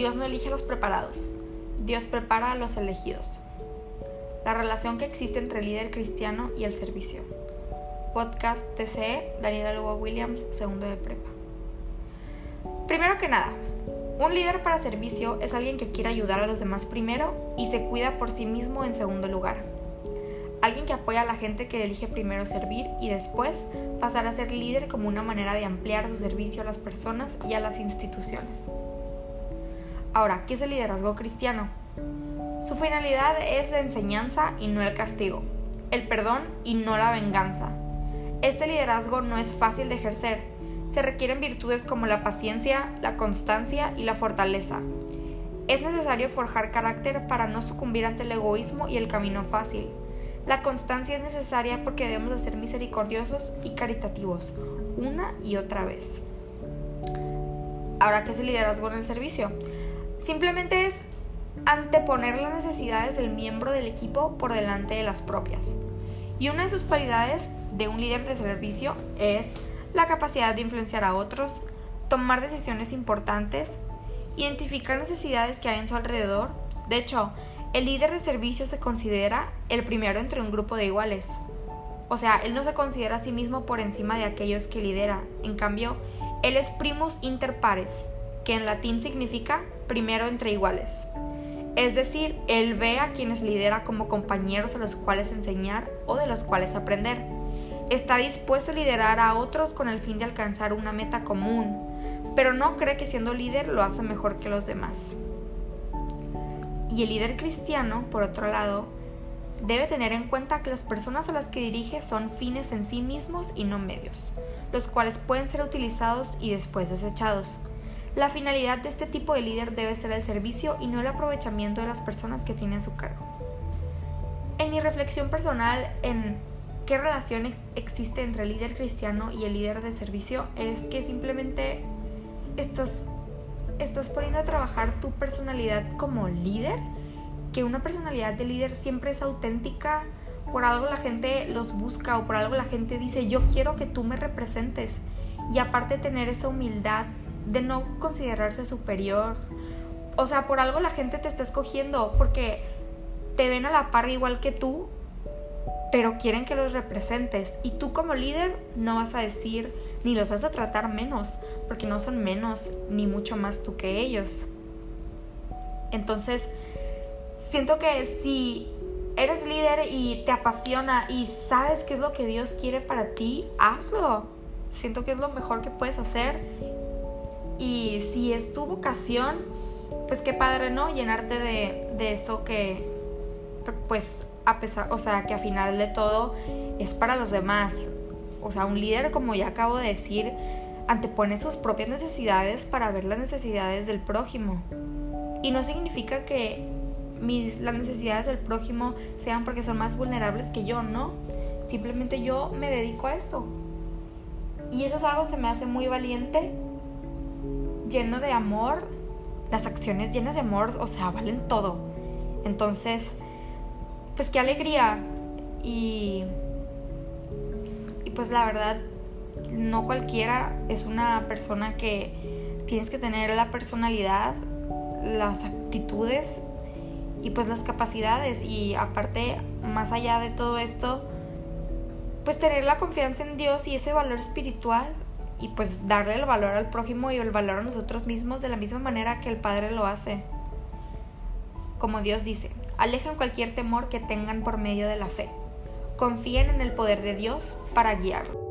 Dios no elige a los preparados, Dios prepara a los elegidos. La relación que existe entre el líder cristiano y el servicio. Podcast TCE, Daniela Lugo Williams, segundo de prepa. Primero que nada, un líder para servicio es alguien que quiere ayudar a los demás primero y se cuida por sí mismo en segundo lugar. Alguien que apoya a la gente que elige primero servir y después pasar a ser líder como una manera de ampliar su servicio a las personas y a las instituciones. Ahora, ¿qué es el liderazgo cristiano? Su finalidad es la enseñanza y no el castigo, el perdón y no la venganza. Este liderazgo no es fácil de ejercer, se requieren virtudes como la paciencia, la constancia y la fortaleza. Es necesario forjar carácter para no sucumbir ante el egoísmo y el camino fácil. La constancia es necesaria porque debemos de ser misericordiosos y caritativos, una y otra vez. Ahora, ¿qué es el liderazgo en el servicio? Simplemente es anteponer las necesidades del miembro del equipo por delante de las propias. Y una de sus cualidades de un líder de servicio es la capacidad de influenciar a otros, tomar decisiones importantes, identificar necesidades que hay en su alrededor. De hecho, el líder de servicio se considera el primero entre un grupo de iguales. O sea, él no se considera a sí mismo por encima de aquellos que lidera. En cambio, él es primus inter pares, que en latín significa primero entre iguales. Es decir, él ve a quienes lidera como compañeros a los cuales enseñar o de los cuales aprender. Está dispuesto a liderar a otros con el fin de alcanzar una meta común, pero no cree que siendo líder lo hace mejor que los demás. Y el líder cristiano, por otro lado, debe tener en cuenta que las personas a las que dirige son fines en sí mismos y no medios, los cuales pueden ser utilizados y después desechados. La finalidad de este tipo de líder debe ser el servicio y no el aprovechamiento de las personas que tiene a su cargo. En mi reflexión personal en qué relación existe entre el líder cristiano y el líder de servicio es que simplemente estás estás poniendo a trabajar tu personalidad como líder, que una personalidad de líder siempre es auténtica, por algo la gente los busca o por algo la gente dice, yo quiero que tú me representes. Y aparte tener esa humildad de no considerarse superior. O sea, por algo la gente te está escogiendo porque te ven a la par igual que tú pero quieren que los representes y tú como líder no vas a decir ni los vas a tratar menos, porque no son menos ni mucho más tú que ellos. Entonces, siento que si eres líder y te apasiona y sabes qué es lo que Dios quiere para ti, hazlo. Siento que es lo mejor que puedes hacer. Y si es tu vocación, pues qué padre, ¿no? Llenarte de, de eso que, pues, a pesar, o sea, que a final de todo es para los demás. O sea, un líder, como ya acabo de decir, antepone sus propias necesidades para ver las necesidades del prójimo. Y no significa que mis, las necesidades del prójimo sean porque son más vulnerables que yo, no. Simplemente yo me dedico a eso. Y eso es algo que se me hace muy valiente, lleno de amor. Las acciones llenas de amor, o sea, valen todo. Entonces, pues qué alegría. Y, y pues la verdad, no cualquiera es una persona que tienes que tener la personalidad, las actitudes y pues las capacidades. Y aparte, más allá de todo esto, pues tener la confianza en Dios y ese valor espiritual y pues darle el valor al prójimo y el valor a nosotros mismos de la misma manera que el Padre lo hace. Como Dios dice, Alejen cualquier temor que tengan por medio de la fe. Confíen en el poder de Dios para guiarlo.